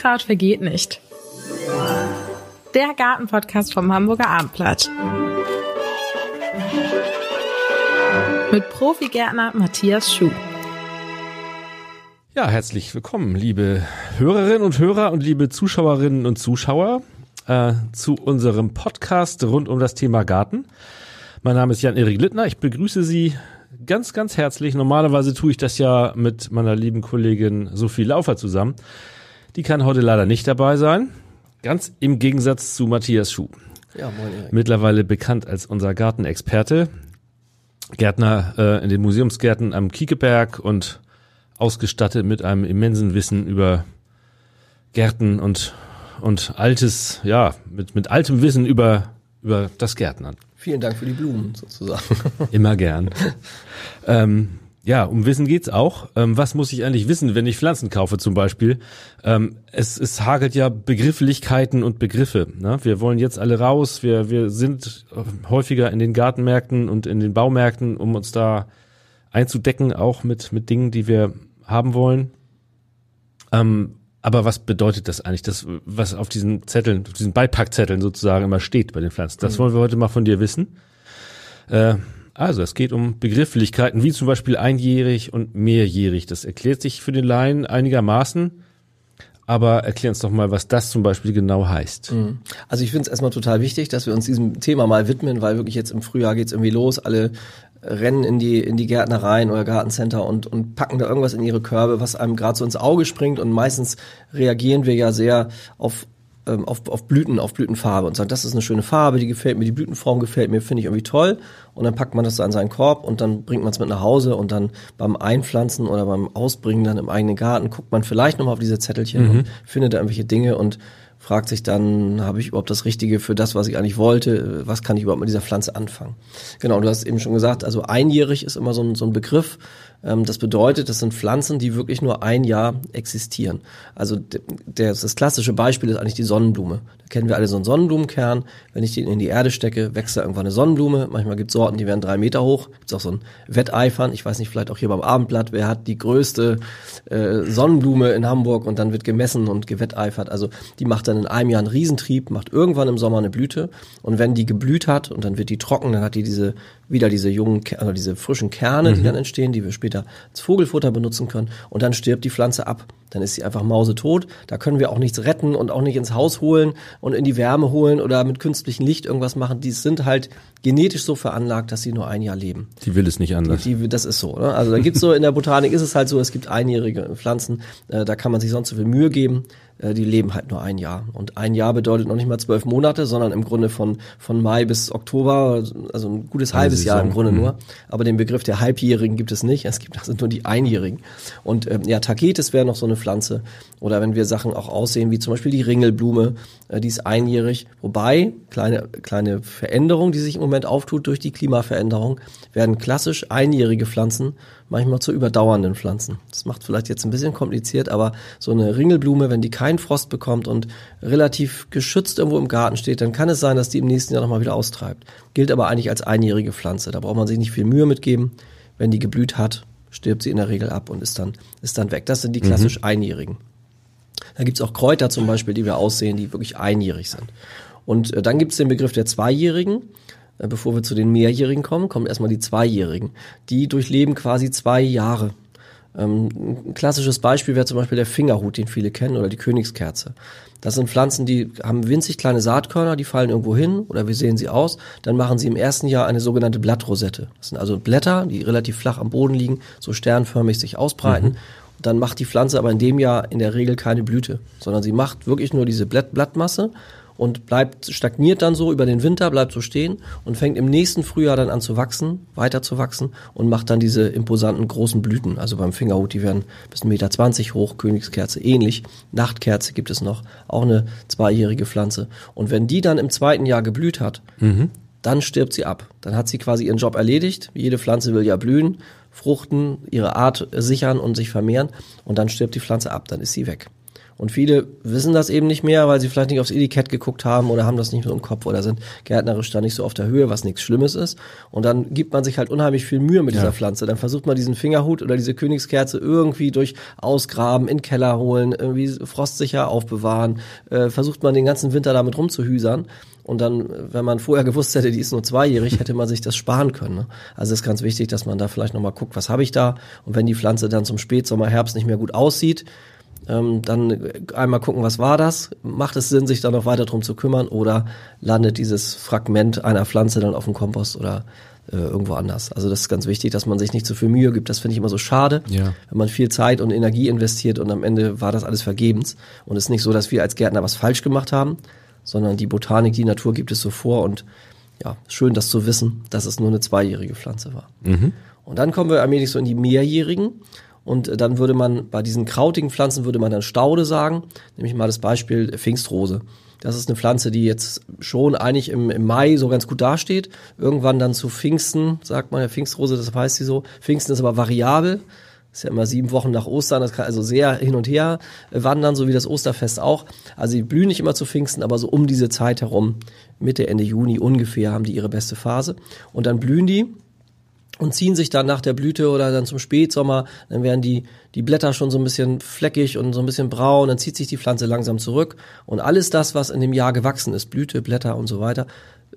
Unkraut vergeht nicht. Der Gartenpodcast vom Hamburger Abendblatt. Mit Profigärtner Matthias Schuh. Ja, herzlich willkommen, liebe Hörerinnen und Hörer und liebe Zuschauerinnen und Zuschauer äh, zu unserem Podcast rund um das Thema Garten. Mein Name ist Jan-Erik Littner. Ich begrüße Sie ganz, ganz herzlich. Normalerweise tue ich das ja mit meiner lieben Kollegin Sophie Laufer zusammen. Die kann heute leider nicht dabei sein. Ganz im Gegensatz zu Matthias Schuh. Ja, moin Erik. Mittlerweile bekannt als unser Gartenexperte. Gärtner äh, in den Museumsgärten am Kiekeberg und ausgestattet mit einem immensen Wissen über Gärten und, und altes, ja, mit, mit altem Wissen über, über das Gärtnern. Vielen Dank für die Blumen sozusagen. Immer gern. ähm, ja, um Wissen geht's auch. Ähm, was muss ich eigentlich wissen, wenn ich Pflanzen kaufe zum Beispiel? Ähm, es, es hagelt ja Begrifflichkeiten und Begriffe. Ne? Wir wollen jetzt alle raus. Wir, wir sind häufiger in den Gartenmärkten und in den Baumärkten, um uns da einzudecken, auch mit, mit Dingen, die wir haben wollen. Ähm, aber was bedeutet das eigentlich, das, was auf diesen Zetteln, auf diesen Beipackzetteln sozusagen immer steht bei den Pflanzen? Das mhm. wollen wir heute mal von dir wissen. Äh, also, es geht um Begrifflichkeiten wie zum Beispiel einjährig und mehrjährig. Das erklärt sich für den Laien einigermaßen. Aber erklär uns doch mal, was das zum Beispiel genau heißt. Mhm. Also ich finde es erstmal total wichtig, dass wir uns diesem Thema mal widmen, weil wirklich jetzt im Frühjahr geht's irgendwie los. Alle rennen in die in die Gärtnereien oder Gartencenter und und packen da irgendwas in ihre Körbe, was einem gerade so ins Auge springt und meistens reagieren wir ja sehr auf ähm, auf, auf Blüten, auf Blütenfarbe und sagt, das ist eine schöne Farbe, die gefällt mir, die Blütenform gefällt mir, finde ich irgendwie toll. Und dann packt man das so an seinen Korb und dann bringt man es mit nach Hause und dann beim Einpflanzen oder beim Ausbringen dann im eigenen Garten guckt man vielleicht nochmal auf diese Zettelchen mhm. und findet da irgendwelche Dinge und fragt sich dann, habe ich überhaupt das Richtige für das, was ich eigentlich wollte? Was kann ich überhaupt mit dieser Pflanze anfangen? Genau, du hast eben schon gesagt, also einjährig ist immer so ein, so ein Begriff. Ähm, das bedeutet, das sind Pflanzen, die wirklich nur ein Jahr existieren. Also das klassische Beispiel ist eigentlich die Sonnenblume. Da kennen wir alle so einen Sonnenblumenkern. Wenn ich den in die Erde stecke, wächst da irgendwann eine Sonnenblume. Manchmal gibt es Sorten, die werden drei Meter hoch. Gibt auch so ein Wetteifern. Ich weiß nicht, vielleicht auch hier beim Abendblatt, wer hat die größte äh, Sonnenblume in Hamburg und dann wird gemessen und gewetteifert. Also die macht dann in einem Jahr einen Riesentrieb, macht irgendwann im Sommer eine Blüte. Und wenn die geblüht hat und dann wird die trocken, dann hat die diese wieder diese jungen, also diese frischen Kerne, mhm. die dann entstehen, die wir später als Vogelfutter benutzen können. Und dann stirbt die Pflanze ab. Dann ist sie einfach mausetot. Da können wir auch nichts retten und auch nicht ins Haus holen und in die Wärme holen oder mit künstlichem Licht irgendwas machen. Die sind halt genetisch so veranlagt, dass sie nur ein Jahr leben. Die will es nicht anders. Die, die, das ist so. Ne? Also da gibt's so in der Botanik ist es halt so, es gibt einjährige Pflanzen, äh, da kann man sich sonst so viel Mühe geben. Äh, die leben halt nur ein Jahr. Und ein Jahr bedeutet noch nicht mal zwölf Monate, sondern im Grunde von, von Mai bis Oktober, also ein gutes Eine halbes Saison. Jahr im Grunde mhm. nur. Aber den Begriff der Halbjährigen gibt es nicht. Es gibt also nur die Einjährigen. Und ähm, ja, Tagetes wäre noch so eine Pflanze. Oder wenn wir Sachen auch aussehen, wie zum Beispiel die Ringelblume, äh, die ist einjährig. Wobei, kleine, kleine Veränderung, die sich im Moment auftut durch die Klimaveränderung, werden klassisch einjährige Pflanzen manchmal zu überdauernden Pflanzen. Das macht vielleicht jetzt ein bisschen kompliziert, aber so eine Ringelblume, wenn die keinen Frost bekommt und relativ geschützt irgendwo im Garten steht, dann kann es sein, dass die im nächsten Jahr nochmal wieder austreibt. Gilt aber eigentlich als einjährige Pflanze. Da braucht man sich nicht viel Mühe mitgeben. Wenn die geblüht hat, stirbt sie in der Regel ab und ist dann, ist dann weg. Das sind die klassisch mhm. einjährigen. Da gibt's auch Kräuter zum Beispiel, die wir aussehen, die wirklich einjährig sind. Und äh, dann gibt's den Begriff der Zweijährigen. Äh, bevor wir zu den Mehrjährigen kommen, kommen erstmal die Zweijährigen. Die durchleben quasi zwei Jahre. Ähm, ein klassisches Beispiel wäre zum Beispiel der Fingerhut, den viele kennen, oder die Königskerze. Das sind Pflanzen, die haben winzig kleine Saatkörner, die fallen irgendwo hin oder wir sehen sie aus. Dann machen sie im ersten Jahr eine sogenannte Blattrosette. Das sind also Blätter, die relativ flach am Boden liegen, so sternförmig sich ausbreiten. Mhm. Dann macht die Pflanze aber in dem Jahr in der Regel keine Blüte, sondern sie macht wirklich nur diese Blatt Blattmasse und bleibt, stagniert dann so über den Winter, bleibt so stehen und fängt im nächsten Frühjahr dann an zu wachsen, weiter zu wachsen und macht dann diese imposanten großen Blüten. Also beim Fingerhut, die werden bis 1,20 Meter hoch, Königskerze ähnlich. Nachtkerze gibt es noch, auch eine zweijährige Pflanze. Und wenn die dann im zweiten Jahr geblüht hat, mhm. dann stirbt sie ab. Dann hat sie quasi ihren Job erledigt. Jede Pflanze will ja blühen, fruchten, ihre Art sichern und sich vermehren und dann stirbt die Pflanze ab, dann ist sie weg. Und viele wissen das eben nicht mehr, weil sie vielleicht nicht aufs Etikett geguckt haben oder haben das nicht so im Kopf oder sind gärtnerisch da nicht so auf der Höhe, was nichts Schlimmes ist. Und dann gibt man sich halt unheimlich viel Mühe mit Ja. dieser Pflanze. Dann versucht man diesen Fingerhut oder diese Königskerze irgendwie durch Ausgraben, in den Keller holen, irgendwie frostsicher aufbewahren, äh, versucht man den ganzen Winter damit rumzuhüsern. Und dann, wenn man vorher gewusst hätte, die ist nur zweijährig, hätte man sich das sparen können. Ne? Also es ist ganz wichtig, dass man da vielleicht nochmal guckt, was habe ich da? Und wenn die Pflanze dann zum Spätsommer, Herbst nicht mehr gut aussieht, ähm, dann einmal gucken, was war das? Macht es Sinn, sich da noch weiter drum zu kümmern? Oder landet dieses Fragment einer Pflanze dann auf dem Kompost oder äh, irgendwo anders? Also das ist ganz wichtig, dass man sich nicht zu viel Mühe gibt. Das finde ich immer so schade, Ja. wenn man viel Zeit und Energie investiert und am Ende war das alles vergebens. Und es ist nicht so, dass wir als Gärtner was falsch gemacht haben, sondern die Botanik, die Natur gibt es so vor und ja, schön das zu wissen, dass es nur eine zweijährige Pflanze war. Und dann kommen wir allmählich so in die mehrjährigen. Und dann würde man bei diesen krautigen Pflanzen würde man dann Staude sagen. Nämlich mal das Beispiel Pfingstrose. Das ist eine Pflanze, die jetzt schon eigentlich im, im Mai so ganz gut dasteht. Irgendwann dann zu Pfingsten, sagt man ja Pfingstrose, das heißt sie so. Pfingsten ist aber variabel. Ist ja immer sieben Wochen nach Ostern, das kann also sehr hin und her wandern, so wie das Osterfest auch. Also die blühen nicht immer zu Pfingsten, aber so um diese Zeit herum, Mitte, Ende Juni ungefähr, haben die ihre beste Phase. Und dann blühen die und ziehen sich dann nach der Blüte oder dann zum Spätsommer, dann werden die, die Blätter schon so ein bisschen fleckig und so ein bisschen braun, dann zieht sich die Pflanze langsam zurück und alles das, was in dem Jahr gewachsen ist, Blüte, Blätter und so weiter,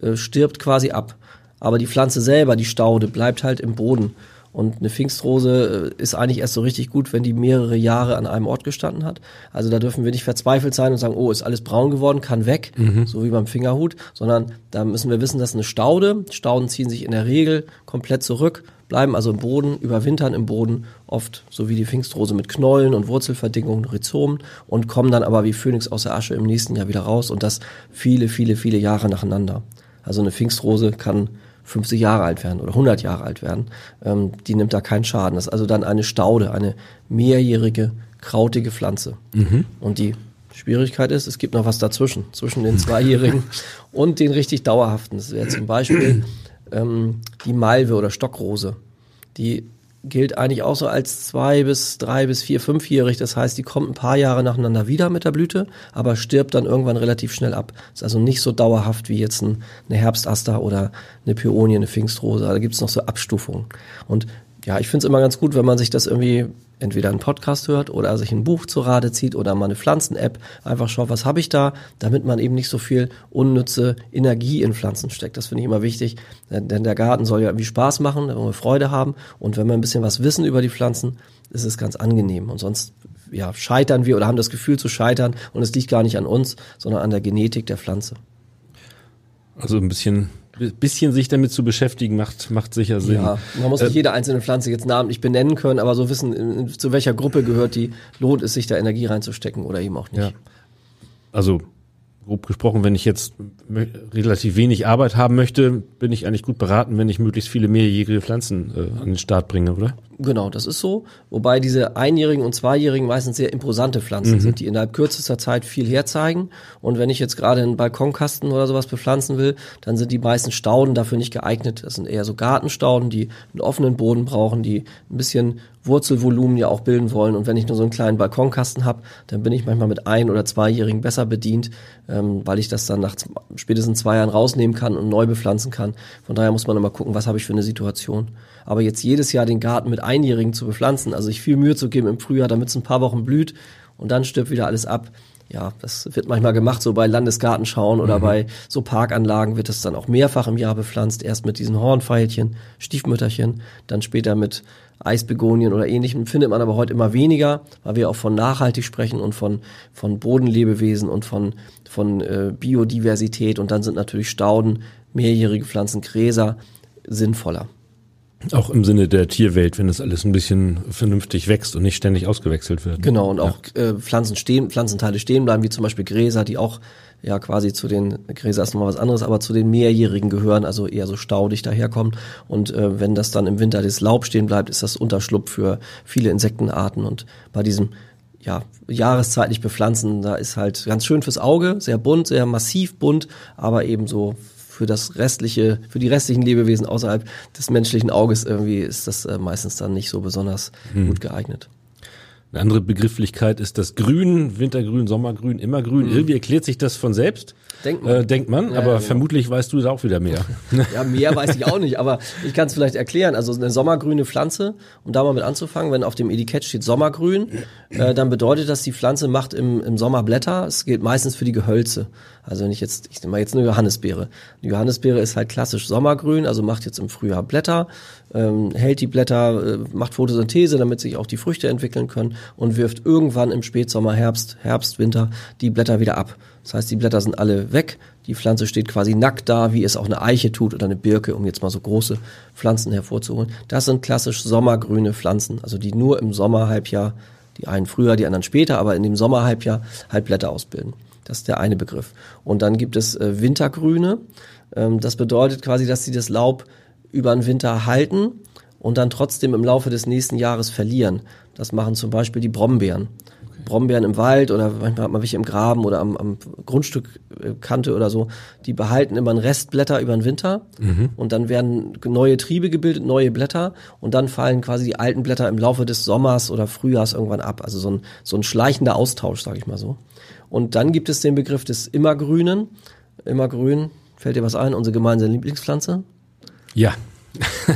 äh, stirbt quasi ab. Aber die Pflanze selber, die Staude, bleibt halt im Boden. Und eine Pfingstrose äh, ist eigentlich erst so richtig gut, wenn die mehrere Jahre an einem Ort gestanden hat. Also da dürfen wir nicht verzweifelt sein und sagen, oh, ist alles braun geworden, kann weg, so wie beim Fingerhut, sondern da müssen wir wissen, das ist eine Staude. Stauden ziehen sich in der Regel komplett zurück, bleiben also im Boden, überwintern im Boden, oft so wie die Pfingstrose mit Knollen und Wurzelverdickungen, Rhizomen und kommen dann aber wie Phönix aus der Asche im nächsten Jahr wieder raus und das viele, viele, viele Jahre nacheinander. Also eine Pfingstrose kann 50 Jahre alt werden oder 100 Jahre alt werden. Ähm, die nimmt da keinen Schaden. Das ist also dann eine Staude, eine mehrjährige, krautige Pflanze. Und die Schwierigkeit ist, es gibt noch was dazwischen, zwischen den zweijährigen und den richtig dauerhaften. Das wäre zum Beispiel ähm, die Malve oder Stockrose. Die gilt eigentlich auch so als zwei bis drei bis vier, fünfjährig. Das heißt, die kommt ein paar Jahre nacheinander wieder mit der Blüte, aber stirbt dann irgendwann relativ schnell ab. Ist also nicht so dauerhaft wie jetzt ein, eine Herbstaster oder eine Pionie, eine Pfingstrose. Da gibt's noch so Abstufungen. Und ja, ich finde es immer ganz gut, wenn man sich das irgendwie entweder einen Podcast hört oder sich ein Buch zu Rate zieht oder mal eine Pflanzen-App, einfach schaut, was habe ich da, damit man eben nicht so viel unnütze Energie in Pflanzen steckt. Das finde ich immer wichtig, denn der Garten soll ja irgendwie Spaß machen, da wir Freude haben und wenn wir ein bisschen was wissen über die Pflanzen, ist es ganz angenehm und sonst ja, scheitern wir oder haben das Gefühl zu scheitern und es liegt gar nicht an uns, sondern an der Genetik der Pflanze. Also ein bisschen, bisschen sich damit zu beschäftigen, macht, macht sicher Sinn. Ja, man muss nicht jede einzelne Pflanze jetzt namentlich benennen können, aber so wissen, in- zu welcher Gruppe gehört die, lohnt es sich da Energie reinzustecken oder eben auch nicht. Ja. Also grob gesprochen, wenn ich jetzt relativ wenig Arbeit haben möchte, bin ich eigentlich gut beraten, wenn ich möglichst viele mehrjährige Pflanzen äh, an den Start bringe, oder? Genau, das ist so. Wobei diese einjährigen und zweijährigen meistens sehr imposante Pflanzen sind, die innerhalb kürzester Zeit viel herzeigen. Und wenn ich jetzt gerade einen Balkonkasten oder sowas bepflanzen will, dann sind die meisten Stauden dafür nicht geeignet. Das sind eher so Gartenstauden, die einen offenen Boden brauchen, die ein bisschen Wurzelvolumen ja auch bilden wollen. Und wenn ich nur so einen kleinen Balkonkasten habe, dann bin ich manchmal mit ein- oder zweijährigen besser bedient, ähm, weil ich das dann nach spätestens zwei Jahren rausnehmen kann und neu bepflanzen kann. Von daher muss man immer gucken, was habe ich für eine Situation. Aber jetzt jedes Jahr den Garten mit Einjährigen zu bepflanzen, also sich viel Mühe zu geben im Frühjahr, damit es ein paar Wochen blüht und dann stirbt wieder alles ab. Ja, das wird manchmal gemacht, so bei Landesgartenschauen oder bei so Parkanlagen wird es dann auch mehrfach im Jahr bepflanzt. Erst mit diesen Hornveilchen, Stiefmütterchen, dann später mit Eisbegonien oder ähnlichem. Findet man aber heute immer weniger, weil wir auch von nachhaltig sprechen und von, von Bodenlebewesen und von, von äh, Biodiversität. Und dann sind natürlich Stauden, mehrjährige Pflanzen, Gräser sinnvoller. Auch im Sinne der Tierwelt, wenn das alles ein bisschen vernünftig wächst und nicht ständig ausgewechselt wird. Genau, und auch äh, Pflanzen stehen, Pflanzenteile stehen bleiben, wie zum Beispiel Gräser, die auch ja quasi zu den, Gräser ist nochmal was anderes, aber zu den mehrjährigen gehören, also eher so staudig daherkommen. Und äh, wenn das dann im Winter das Laub stehen bleibt, ist das Unterschlupf für viele Insektenarten. Und bei diesem ja, jahreszeitlich bepflanzen, da ist halt ganz schön fürs Auge, sehr bunt, sehr massiv bunt, aber eben so für das restliche, für die restlichen Lebewesen außerhalb des menschlichen Auges irgendwie ist das äh, meistens dann nicht so besonders gut geeignet. Eine andere Begrifflichkeit ist das Grün, Wintergrün, Sommergrün, Immergrün. Mhm. Irgendwie erklärt sich das von selbst. Denkt man. Äh, denkt man, ja, aber ja, genau. vermutlich weißt du da auch wieder mehr. Ja, mehr weiß ich auch nicht, aber ich kann es vielleicht erklären. Also eine sommergrüne Pflanze, um da mal mit anzufangen, wenn auf dem Etikett steht Sommergrün, äh, dann bedeutet das, die Pflanze macht im, im Sommer Blätter. Es gilt meistens für die Gehölze. Also wenn ich jetzt, ich nehme mal jetzt eine Johannisbeere. Die Johannisbeere ist halt klassisch sommergrün, also macht jetzt im Frühjahr Blätter, ähm, hält die Blätter, äh, macht Photosynthese, damit sich auch die Früchte entwickeln können und wirft irgendwann im Spätsommer, Herbst, Herbst, Winter die Blätter wieder ab. Das heißt, die Blätter sind alle weg, die Pflanze steht quasi nackt da, wie es auch eine Eiche tut oder eine Birke, um jetzt mal so große Pflanzen hervorzuholen. Das sind klassisch sommergrüne Pflanzen, also die nur im Sommerhalbjahr, die einen früher, die anderen später, aber in dem Sommerhalbjahr halt Blätter ausbilden. Das ist der eine Begriff. Und dann gibt es äh, Wintergrüne. Ähm, das bedeutet quasi, dass sie das Laub über den Winter halten und dann trotzdem im Laufe des nächsten Jahres verlieren. Das machen zum Beispiel die Brombeeren. Brombeeren im Wald oder manchmal hat man welche im Graben oder am, am Grundstückkante äh, oder so, die behalten immer ein Restblätter über den Winter mhm. und dann werden neue Triebe gebildet, neue Blätter und dann fallen quasi die alten Blätter im Laufe des Sommers oder Frühjahrs irgendwann ab. Also so ein, so ein schleichender Austausch, sage ich mal so. Und dann gibt es den Begriff des Immergrünen. Immergrün, fällt dir was ein? Unsere gemeinsame Lieblingspflanze? Ja.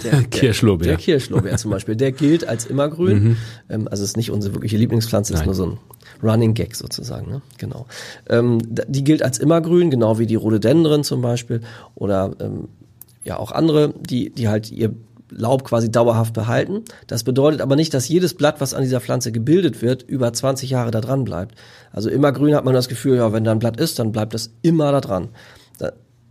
Der, Kirschlorbeer. Der, der Kirschlorbeer zum Beispiel, der gilt als immergrün. Mhm. Ähm, also ist nicht unsere wirkliche Lieblingspflanze, ist Nein. nur so ein Running Gag sozusagen. Ne? Genau. Ähm, die gilt als immergrün, genau wie die Rhododendren zum Beispiel oder ähm, ja auch andere, die die halt ihr Laub quasi dauerhaft behalten. Das bedeutet aber nicht, dass jedes Blatt, was an dieser Pflanze gebildet wird, über 20 Jahre da dran bleibt. Also immergrün hat man das Gefühl, ja, wenn da ein Blatt ist, dann bleibt das immer da dran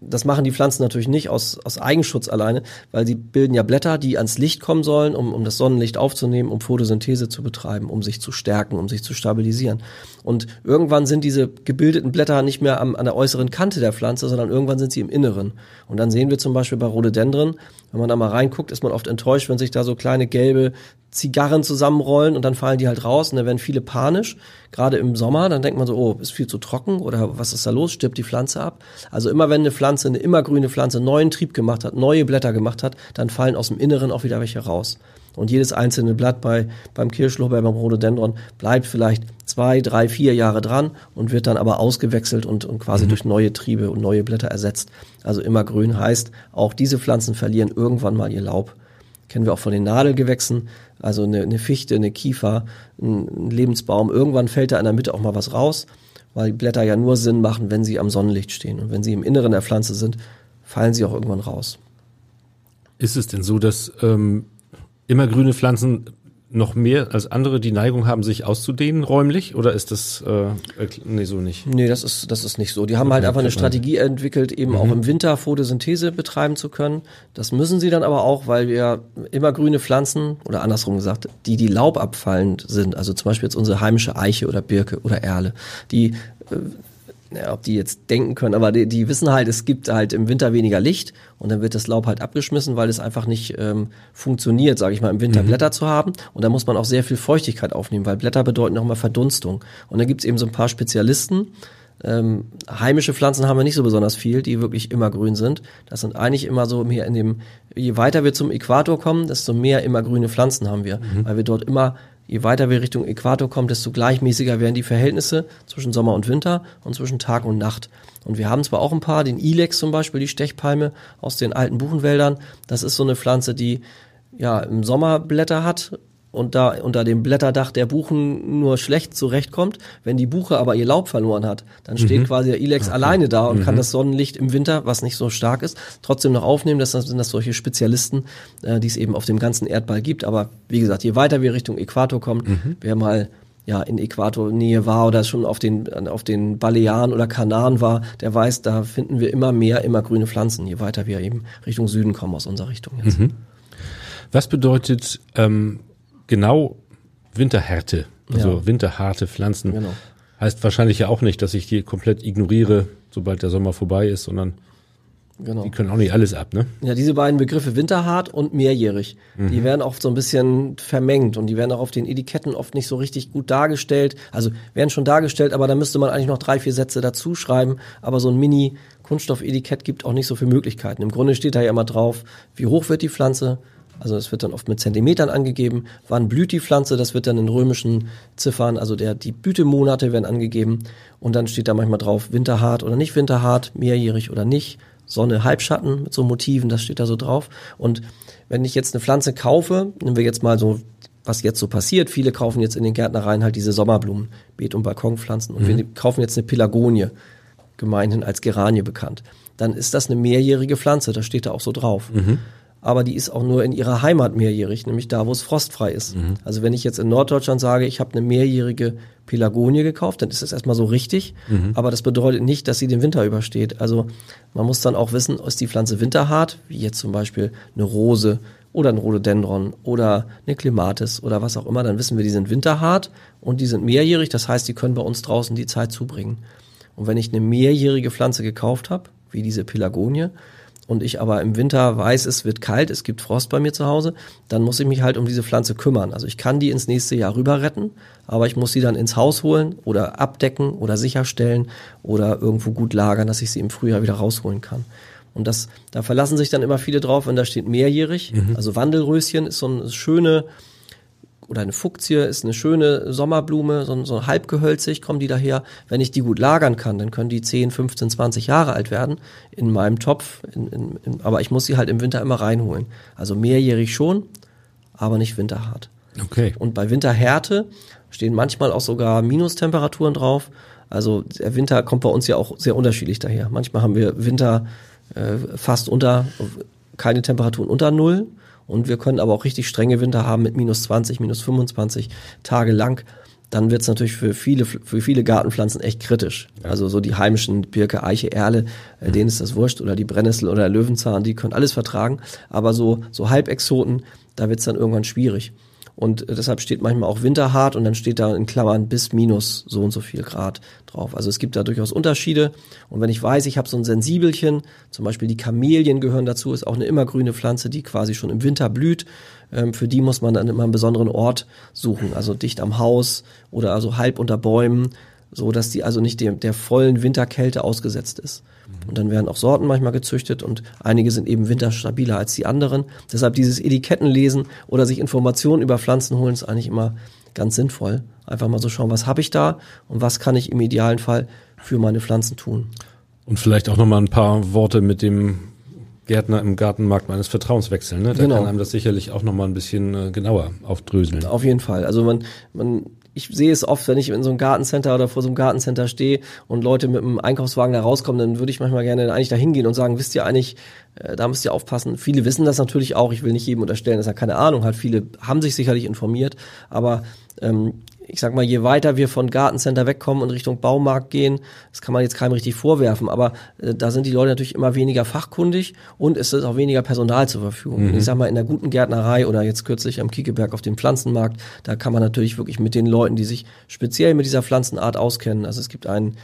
das machen die Pflanzen natürlich nicht aus, aus Eigenschutz alleine, weil sie bilden ja Blätter, die ans Licht kommen sollen, um, um das Sonnenlicht aufzunehmen, um Photosynthese zu betreiben, um sich zu stärken, um sich zu stabilisieren. Und irgendwann sind diese gebildeten Blätter nicht mehr am, an der äußeren Kante der Pflanze, sondern irgendwann sind sie im Inneren. Und dann sehen wir zum Beispiel bei Rhododendren, wenn man da mal reinguckt, ist man oft enttäuscht, wenn sich da so kleine gelbe Zigarren zusammenrollen und dann fallen die halt raus und dann werden viele panisch. Gerade im Sommer, dann denkt man so, oh, ist viel zu trocken oder was ist da los? Stirbt die Pflanze ab? Also immer wenn eine Pflanze, eine immergrüne Pflanze neuen Trieb gemacht hat, neue Blätter gemacht hat, dann fallen aus dem Inneren auch wieder welche raus. Und jedes einzelne Blatt bei, beim Kirschlorbeer, beim Rhododendron bleibt vielleicht zwei, drei, vier Jahre dran und wird dann aber ausgewechselt und, und quasi mhm. durch neue Triebe und neue Blätter ersetzt. Also immer grün heißt, auch diese Pflanzen verlieren irgendwann mal ihr Laub. Kennen wir auch von den Nadelgewächsen, also eine, eine Fichte, eine Kiefer, ein, ein Lebensbaum. Irgendwann fällt da in der Mitte auch mal was raus, weil die Blätter ja nur Sinn machen, wenn sie am Sonnenlicht stehen. Und wenn sie im Inneren der Pflanze sind, fallen sie auch irgendwann raus. Ist es denn so, dass ähm, immergrüne Pflanzen noch mehr als andere die Neigung haben, sich auszudehnen räumlich? Oder ist das äh, nee, so nicht? Nee, das ist, das ist nicht so. Die haben halt einfach eine Strategie entwickelt, eben mhm. auch im Winter Photosynthese betreiben zu können. Das müssen sie dann aber auch, weil wir immergrüne Pflanzen, oder andersrum gesagt, die, die laubabfallend sind, also zum Beispiel jetzt unsere heimische Eiche oder Birke oder Erle, die äh, ja, ob die jetzt denken können, aber die, die wissen halt, es gibt halt im Winter weniger Licht und dann wird das Laub halt abgeschmissen, weil es einfach nicht ähm, funktioniert, sage ich mal, im Winter mhm. Blätter zu haben. Und da muss man auch sehr viel Feuchtigkeit aufnehmen, weil Blätter bedeuten auch immer Verdunstung. Und dann gibt's eben so ein paar Spezialisten. Ähm, heimische Pflanzen haben wir nicht so besonders viel, die wirklich immer grün sind. Das sind eigentlich immer so mehr in dem, je weiter wir zum Äquator kommen, desto mehr immer grüne Pflanzen haben wir, mhm. weil wir dort immer Je weiter wir Richtung Äquator kommen, desto gleichmäßiger werden die Verhältnisse zwischen Sommer und Winter und zwischen Tag und Nacht. Und wir haben zwar auch ein paar, den Ilex zum Beispiel, die Stechpalme aus den alten Buchenwäldern. Das ist so eine Pflanze, die ja im Sommer Blätter hat und da unter dem Blätterdach der Buchen nur schlecht zurechtkommt. Wenn die Buche aber ihr Laub verloren hat, dann steht mhm. quasi der Ilex okay. alleine da und mhm. kann das Sonnenlicht im Winter, was nicht so stark ist, trotzdem noch aufnehmen. Das sind das solche Spezialisten, äh, die es eben auf dem ganzen Erdball gibt. Aber wie gesagt, je weiter wir Richtung Äquator kommen, mhm. wer mal ja in Äquatornähe war oder schon auf den auf den Balearen oder Kanaren war, der weiß, da finden wir immer mehr immer grüne Pflanzen, je weiter wir eben Richtung Süden kommen aus unserer Richtung jetzt. Mhm. Was bedeutet ähm, genau Winterhärte, also ja. winterharte Pflanzen. Genau. Heißt wahrscheinlich ja auch nicht, dass ich die komplett ignoriere, sobald der Sommer vorbei ist, sondern Genau. Die können auch nicht alles ab, ne? Ja, diese beiden Begriffe winterhart und mehrjährig, mhm. die werden oft so ein bisschen vermengt und die werden auch auf den Etiketten oft nicht so richtig gut dargestellt. Also werden schon dargestellt, aber da müsste man eigentlich noch drei, vier Sätze dazu schreiben. Aber so ein Mini-Kunststoff-Etikett gibt auch nicht so viele Möglichkeiten. Im Grunde steht da ja immer drauf, wie hoch wird die Pflanze, Also es wird dann oft mit Zentimetern angegeben. Wann blüht die Pflanze? Das wird dann in römischen Ziffern, also der, die Blütemonate werden angegeben. Und dann steht da manchmal drauf, winterhart oder nicht winterhart, mehrjährig oder nicht. Sonne, Halbschatten mit so Motiven, das steht da so drauf. Und wenn ich jetzt eine Pflanze kaufe, nehmen wir jetzt mal so, was jetzt so passiert, viele kaufen jetzt in den Gärtnereien halt diese Sommerblumen, Beet- und Balkonpflanzen. Und mhm. wir kaufen jetzt eine Pelagonie, gemeinhin als Geranie bekannt. Dann ist das eine mehrjährige Pflanze, das steht da auch so drauf. Mhm aber die ist auch nur in ihrer Heimat mehrjährig, nämlich da, wo es frostfrei ist. Mhm. Also wenn ich jetzt in Norddeutschland sage, ich habe eine mehrjährige Pelagonie gekauft, dann ist das erstmal so richtig, mhm. aber das bedeutet nicht, dass sie den Winter übersteht. Also man muss dann auch wissen, ist die Pflanze winterhart, wie jetzt zum Beispiel eine Rose oder ein Rhododendron oder eine Klimatis oder was auch immer, dann wissen wir, die sind winterhart und die sind mehrjährig, das heißt, die können bei uns draußen die Zeit zubringen. Und wenn ich eine mehrjährige Pflanze gekauft habe, wie diese Pelagonie, und ich aber im Winter weiß, es wird kalt, es gibt Frost bei mir zu Hause, dann muss ich mich halt um diese Pflanze kümmern. Also ich kann die ins nächste Jahr rüber retten, aber ich muss sie dann ins Haus holen oder abdecken oder sicherstellen oder irgendwo gut lagern, dass ich sie im Frühjahr wieder rausholen kann. Und das, da verlassen sich dann immer viele drauf, wenn da steht mehrjährig. Mhm. Also Wandelröschen ist so eine schöne, oder eine Fuchsie ist eine schöne Sommerblume, so, so halbgehölzig kommen die daher. Wenn ich die gut lagern kann, dann können die 10, 15, 20 Jahre alt werden in meinem Topf. In, in, in, aber ich muss sie halt im Winter immer reinholen. Also mehrjährig schon, aber nicht winterhart. Okay. Und bei Winterhärte stehen manchmal auch sogar Minustemperaturen drauf. Also der Winter kommt bei uns ja auch sehr unterschiedlich daher. Manchmal haben wir Winter äh, fast unter, keine Temperaturen unter Null und wir können aber auch richtig strenge Winter haben mit minus 20, minus 25 Tage lang, dann wird es natürlich für viele, für viele Gartenpflanzen echt kritisch. Ja. Also so die heimischen Birke, Eiche, Erle, äh, denen ist das wurscht, oder die Brennnessel oder der Löwenzahn, die können alles vertragen. Aber so, so Halbexoten, da wird es dann irgendwann schwierig. Und deshalb steht manchmal auch winterhart und dann steht da in Klammern bis minus so und so viel Grad drauf. Also es gibt da durchaus Unterschiede. Und wenn ich weiß, ich habe so ein Sensibelchen, zum Beispiel die Kamelien gehören dazu, ist auch eine immergrüne Pflanze, die quasi schon im Winter blüht. Ähm, für die muss man dann immer einen besonderen Ort suchen, also dicht am Haus oder also halb unter Bäumen, so dass die also nicht der, der vollen Winterkälte ausgesetzt ist. Und dann werden auch Sorten manchmal gezüchtet und einige sind eben winterstabiler als die anderen. Deshalb dieses Etiketten lesen oder sich Informationen über Pflanzen holen ist eigentlich immer ganz sinnvoll. Einfach mal so schauen, was habe ich da und was kann ich im idealen Fall für meine Pflanzen tun. Und vielleicht auch nochmal ein paar Worte mit dem Gärtner im Gartenmarkt meines Vertrauens wechseln. Ne? Da genau. kann einem das sicherlich auch nochmal ein bisschen äh, genauer aufdröseln. Auf jeden Fall. Also man, man ich sehe es oft, wenn ich in so einem Gartencenter oder vor so einem Gartencenter stehe und Leute mit einem Einkaufswagen da rauskommen, dann würde ich manchmal gerne eigentlich da hingehen und sagen, wisst ihr eigentlich, äh, da müsst ihr aufpassen. Viele wissen das natürlich auch. Ich will nicht jedem unterstellen, dass er keine Ahnung hat. Viele haben sich sicherlich informiert, aber ähm, ich sag mal, je weiter wir von Gartencenter wegkommen und Richtung Baumarkt gehen, das kann man jetzt keinem richtig vorwerfen, aber äh, da sind die Leute natürlich immer weniger fachkundig und es ist auch weniger Personal zur Verfügung. Mhm. Ich sag mal, in der guten Gärtnerei oder jetzt kürzlich am Kiekeberg auf dem Pflanzenmarkt, da kann man natürlich wirklich mit den Leuten, die sich speziell mit dieser Pflanzenart auskennen, also es gibt einen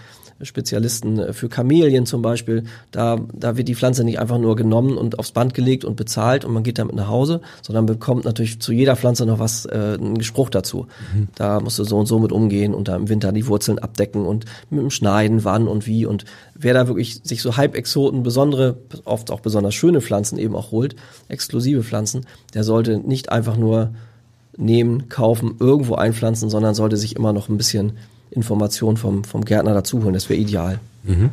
Spezialisten äh, für Kamelien zum Beispiel, da, da wird die Pflanze nicht einfach nur genommen und aufs Band gelegt und bezahlt und man geht damit nach Hause, sondern bekommt natürlich zu jeder Pflanze noch was, äh, einen Gespruch dazu. Mhm. Da musst du so und so mit umgehen und da im Winter die Wurzeln abdecken und mit dem Schneiden, wann und wie und wer da wirklich sich so Halbexoten, besondere, oft auch besonders schöne Pflanzen eben auch holt, exklusive Pflanzen, der sollte nicht einfach nur nehmen, kaufen, irgendwo einpflanzen, sondern sollte sich immer noch ein bisschen Informationen vom, vom Gärtner dazuholen. Das wäre ideal. Mhm.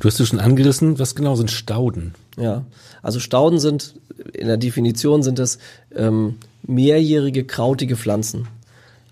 Du hast es schon angerissen, was genau sind Stauden? Ja, also Stauden sind, in der Definition sind das ähm, mehrjährige krautige Pflanzen.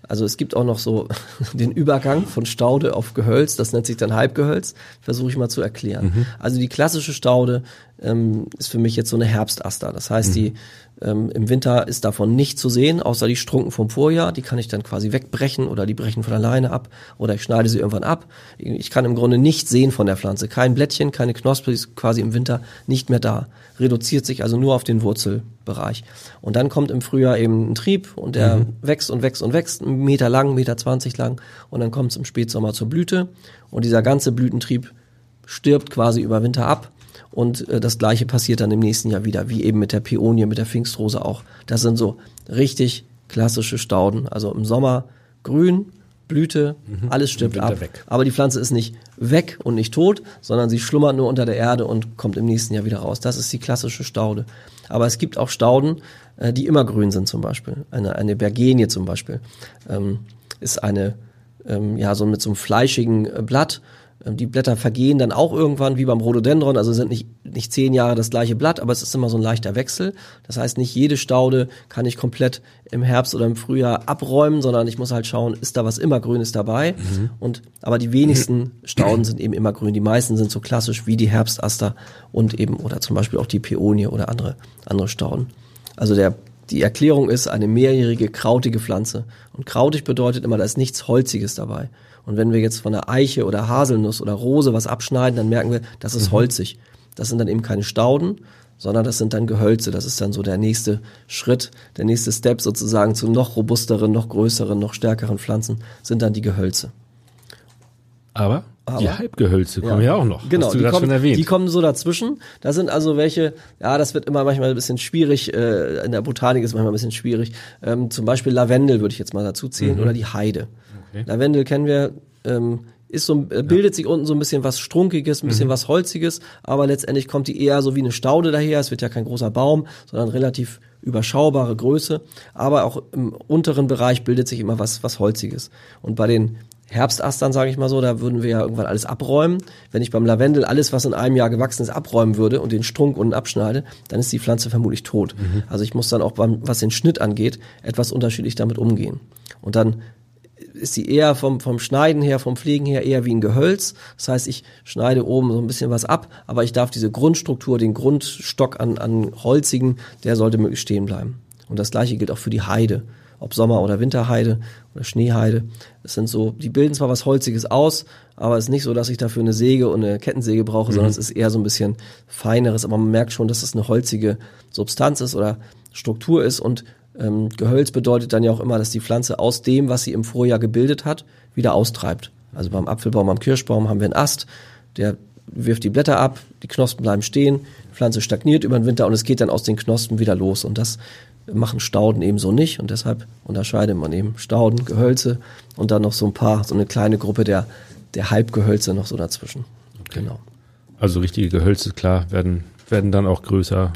Also es gibt auch noch so den Übergang von Staude auf Gehölz, das nennt sich dann Halbgehölz, versuche ich mal zu erklären. Mhm. Also die klassische Staude ähm, ist für mich jetzt so eine Herbstaster. Das heißt, mhm. die ähm, im Winter ist davon nicht zu sehen, außer die Strunken vom Vorjahr. Die kann ich dann quasi wegbrechen oder die brechen von alleine ab oder ich schneide sie irgendwann ab. Ich kann im Grunde nichts sehen von der Pflanze. Kein Blättchen, keine Knospe ist quasi im Winter nicht mehr da. Reduziert sich also nur auf den Wurzelbereich. Und dann kommt im Frühjahr eben ein Trieb und der mhm. wächst und wächst und wächst, einen Meter lang, Meter zwanzig lang. Und dann kommt es im Spätsommer zur Blüte. Und dieser ganze Blütentrieb stirbt quasi über Winter ab und äh, das gleiche passiert dann im nächsten Jahr wieder, wie eben mit der Pionie, mit der Pfingstrose auch. Das sind so richtig klassische Stauden. Also im Sommer grün, Blüte, alles stirbt ab. weg. Aber die Pflanze ist nicht weg und nicht tot, sondern sie schlummert nur unter der Erde und kommt im nächsten Jahr wieder raus. Das ist die klassische Staude. Aber es gibt auch Stauden, äh, die immer grün sind zum Beispiel. Eine, eine Bergenie zum Beispiel ähm, ist eine, ähm, ja, so mit so einem fleischigen äh, Blatt. Ähm, Die Blätter vergehen dann auch irgendwann, wie beim Rhododendron, also sind nicht, nicht zehn Jahre das gleiche Blatt, aber es ist immer so ein leichter Wechsel. Das heißt, nicht jede Staude kann ich komplett im Herbst oder im Frühjahr abräumen, sondern ich muss halt schauen, ist da was Immergrünes dabei. Und, aber die wenigsten Stauden sind eben immergrün. Die meisten sind so klassisch wie die Herbstaster und eben, oder zum Beispiel auch die Peonie oder andere, andere Stauden. Also der, die Erklärung ist eine mehrjährige krautige Pflanze. Und krautig bedeutet immer, da ist nichts Holziges dabei. Und wenn wir jetzt von der Eiche oder Haselnuss oder Rose was abschneiden, dann merken wir, das ist holzig. Das sind dann eben keine Stauden, sondern das sind dann Gehölze. Das ist dann so der nächste Schritt, der nächste Step sozusagen zu noch robusteren, noch größeren, noch stärkeren Pflanzen sind dann die Gehölze. Aber, die Aber- Halbgehölze kommen ja, auch noch. Genau, Hast du die, kommen, schon erwähnt. die kommen so dazwischen. Da sind also welche, ja, das wird immer manchmal ein bisschen schwierig, äh, in der Botanik ist manchmal ein bisschen schwierig. Ähm, zum Beispiel Lavendel würde ich jetzt mal dazu zählen oder die Heide. Mhm. Okay. Lavendel kennen wir, ähm, ist so, äh, bildet sich unten so ein bisschen was Strunkiges, ein Mhm. bisschen was Holziges, aber letztendlich kommt die eher so wie eine Staude daher. Es wird ja kein großer Baum, sondern relativ überschaubare Größe. Aber auch im unteren Bereich bildet sich immer was, was Holziges. Und bei den Herbstastern, sage ich mal so, da würden wir ja irgendwann alles abräumen. Wenn ich beim Lavendel alles, was in einem Jahr gewachsen ist, abräumen würde und den Strunk unten abschneide, dann ist die Pflanze vermutlich tot. Also ich muss dann auch beim, was den Schnitt angeht, etwas unterschiedlich damit umgehen. Und dann ist sie eher vom, vom Schneiden her, vom Pflegen her eher wie ein Gehölz. Das heißt, ich schneide oben so ein bisschen was ab, aber ich darf diese Grundstruktur, den Grundstock an, an Holzigen, der sollte möglichst stehen bleiben. Und das gleiche gilt auch für die Heide. Ob Sommer- oder Winterheide oder Schneeheide. Das sind so, die bilden zwar was Holziges aus, aber es ist nicht so, dass ich dafür eine Säge und eine Kettensäge brauche, sondern es ist eher so ein bisschen feineres. Aber man merkt schon, dass es eine holzige Substanz ist oder Struktur ist und ähm, Gehölz bedeutet dann ja auch immer, dass die Pflanze aus dem, was sie im Vorjahr gebildet hat, wieder austreibt. Also beim Apfelbaum, beim Kirschbaum haben wir einen Ast, der wirft die Blätter ab, die Knospen bleiben stehen, die Pflanze stagniert über den Winter und es geht dann aus den Knospen wieder los. Und das machen Stauden ebenso nicht und deshalb unterscheidet man eben Stauden, Gehölze und dann noch so ein paar, so eine kleine Gruppe der, der Halbgehölze noch so dazwischen. Genau. Also richtige Gehölze, klar, werden, werden dann auch größer.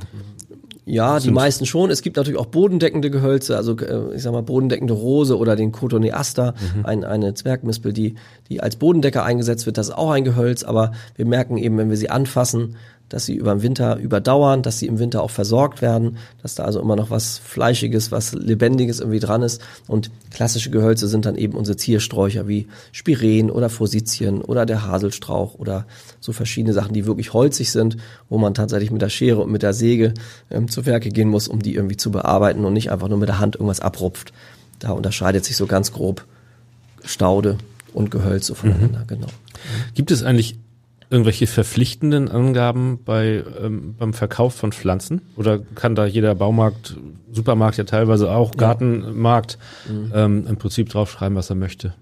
Ja, die meisten schon. Es gibt natürlich auch bodendeckende Gehölze, also äh, ich sag mal bodendeckende Rose oder den Cotoneaster, ein, eine Zwergmispel, die, die als Bodendecker eingesetzt wird. Das ist auch ein Gehölz, aber wir merken eben, wenn wir sie anfassen, dass sie über den Winter überdauern, dass sie im Winter auch versorgt werden, dass da also immer noch was Fleischiges, was Lebendiges irgendwie dran ist. Und klassische Gehölze sind dann eben unsere Ziersträucher wie Spiren oder Forsythien oder der Haselstrauch oder so verschiedene Sachen, die wirklich holzig sind, wo man tatsächlich mit der Schere und mit der Säge ähm, zu Werke gehen muss, um die irgendwie zu bearbeiten und nicht einfach nur mit der Hand irgendwas abrupft. Da unterscheidet sich so ganz grob Staude und Gehölze voneinander, genau. Gibt es eigentlich irgendwelche verpflichtenden Angaben bei, ähm, beim Verkauf von Pflanzen? Oder kann da jeder Baumarkt, Supermarkt ja teilweise auch, Gartenmarkt, ähm, im Prinzip draufschreiben, was er möchte?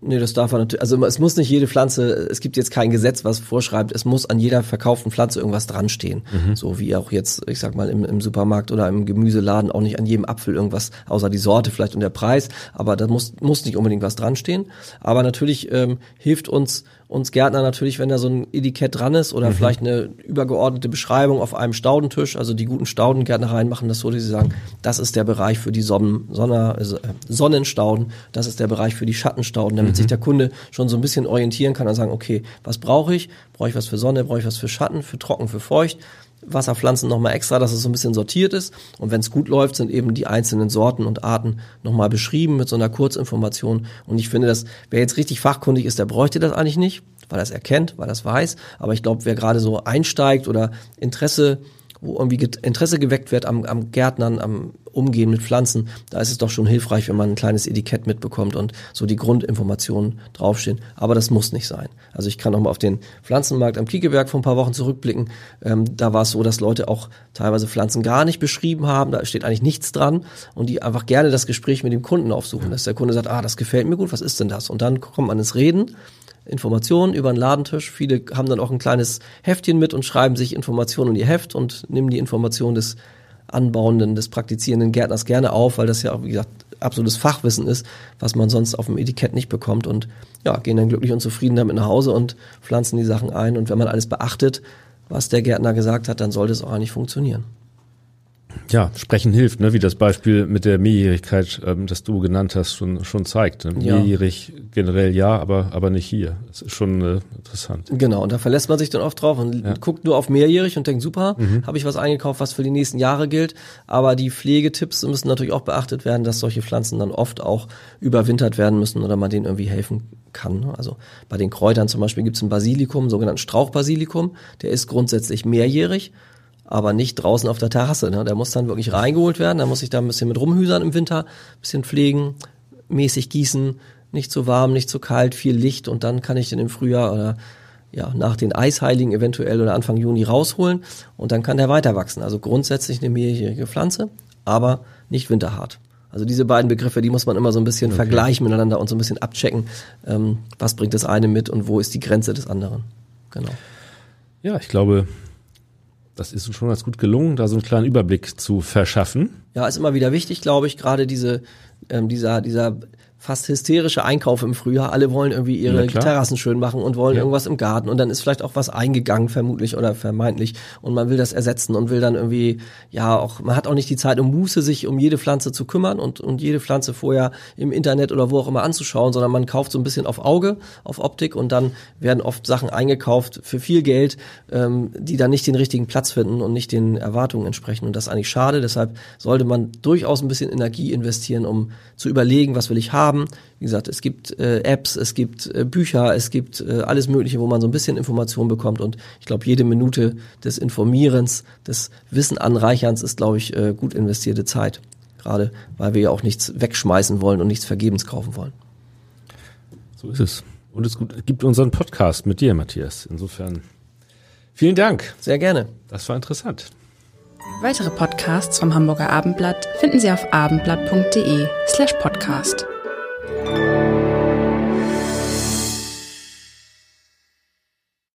Nee, das darf man natürlich, also es muss nicht jede Pflanze, es gibt jetzt kein Gesetz, was vorschreibt, es muss an jeder verkauften Pflanze irgendwas dran stehen. So wie auch jetzt, ich sag mal, im, im Supermarkt oder im Gemüseladen auch nicht an jedem Apfel irgendwas, außer die Sorte vielleicht und der Preis, aber da muss, muss nicht unbedingt was dran stehen. Aber natürlich ähm, hilft uns, uns Gärtner natürlich, wenn da so ein Etikett dran ist oder vielleicht eine übergeordnete Beschreibung auf einem Staudentisch. Also die guten Staudengärtnereien machen das so, dass sie sagen, das ist der Bereich für die Sonnen, Sonne, also, äh, Sonnenstauden, das ist der Bereich für die Schattenstauden, damit sich der Kunde schon so ein bisschen orientieren kann und sagen, okay, was brauche ich? Brauche ich was für Sonne? Brauche ich was für Schatten? Für Trocken? Für Feucht? Wasserpflanzen nochmal extra, dass es so ein bisschen sortiert ist. Und wenn es gut läuft, sind eben die einzelnen Sorten und Arten nochmal beschrieben mit so einer Kurzinformation. Und ich finde, dass wer jetzt richtig fachkundig ist, der bräuchte das eigentlich nicht, weil er es erkennt, weil er es weiß. Aber ich glaube, wer gerade so einsteigt oder Interesse wo irgendwie Interesse geweckt wird am, am Gärtnern, am Umgehen mit Pflanzen, da ist es doch schon hilfreich, wenn man ein kleines Etikett mitbekommt und so die Grundinformationen draufstehen. Aber das muss nicht sein. Also ich kann noch mal auf den Pflanzenmarkt am Kiekeberg vor ein paar Wochen zurückblicken. Ähm, da war es so, dass Leute auch teilweise Pflanzen gar nicht beschrieben haben. Da steht eigentlich nichts dran und die einfach gerne das Gespräch mit dem Kunden aufsuchen. Dass der Kunde sagt, ah, das gefällt mir gut, was ist denn das? Und dann kommt man ins Reden. Informationen über den Ladentisch. Viele haben dann auch ein kleines Heftchen mit und schreiben sich Informationen in ihr Heft und nehmen die Informationen des anbauenden, des praktizierenden Gärtners gerne auf, weil das ja wie gesagt, absolutes Fachwissen ist, was man sonst auf dem Etikett nicht bekommt und ja, gehen dann glücklich und zufrieden damit nach Hause und pflanzen die Sachen ein und wenn man alles beachtet, was der Gärtner gesagt hat, dann sollte es auch eigentlich funktionieren. Ja, sprechen hilft, ne? wie das Beispiel mit der Mehrjährigkeit, ähm, das du genannt hast, schon, schon zeigt. Ne? Ja. Mehrjährig generell ja, aber, aber nicht hier. Das ist schon äh, interessant. Genau, und da verlässt man sich dann oft drauf und Ja. guckt nur auf mehrjährig und denkt, super, habe ich was eingekauft, was für die nächsten Jahre gilt. Aber die Pflegetipps müssen natürlich auch beachtet werden, dass solche Pflanzen dann oft auch überwintert werden müssen oder man denen irgendwie helfen kann. ne? Also bei den Kräutern zum Beispiel gibt es ein Basilikum, sogenannten Strauchbasilikum, der ist grundsätzlich mehrjährig. Aber nicht draußen auf der Terrasse. Ne? Der muss dann wirklich reingeholt werden. Da muss ich da ein bisschen mit rumhüsern im Winter, ein bisschen pflegen, mäßig gießen, nicht zu warm, nicht zu kalt, viel Licht und dann kann ich den im Frühjahr oder ja, nach den Eisheiligen eventuell oder Anfang Juni rausholen und dann kann der weiter wachsen. Also grundsätzlich eine mehrjährige Pflanze, aber nicht winterhart. Also diese beiden Begriffe, die muss man immer so ein bisschen vergleichen miteinander und so ein bisschen abchecken, ähm, was bringt das eine mit und wo ist die Grenze des anderen. Genau. Ja, ich glaube, das ist schon ganz gut gelungen, da so einen kleinen Überblick zu verschaffen. Ja, ist immer wieder wichtig, glaube ich, gerade diese, ähm, dieser, dieser fast hysterische Einkauf im Frühjahr. Alle wollen irgendwie ihre klar. Terrassen schön machen und wollen Ja. irgendwas im Garten und dann ist vielleicht auch was eingegangen, vermutlich oder vermeintlich und man will das ersetzen und will dann irgendwie, ja, auch, man hat auch nicht die Zeit und Muße, sich um jede Pflanze zu kümmern und, und jede Pflanze vorher im Internet oder wo auch immer anzuschauen, sondern man kauft so ein bisschen auf Auge, auf Optik und dann werden oft Sachen eingekauft für viel Geld, ähm, die dann nicht den richtigen Platz finden und nicht den Erwartungen entsprechen. Und das ist eigentlich schade. Deshalb sollte man durchaus ein bisschen Energie investieren, um zu überlegen, was will ich haben. Wie gesagt, es gibt äh, Apps, es gibt äh, Bücher, es gibt äh, alles Mögliche, wo man so ein bisschen Information bekommt. Und ich glaube, jede Minute des Informierens, des Wissenanreicherns ist, glaube ich, äh, gut investierte Zeit. Gerade weil wir ja auch nichts wegschmeißen wollen und nichts vergebens kaufen wollen. So ist es. Und es gibt unseren Podcast mit dir, Matthias. Insofern vielen Dank. Sehr gerne. Das war interessant. Weitere Podcasts vom Hamburger Abendblatt finden Sie auf abendblatt.de slash podcast.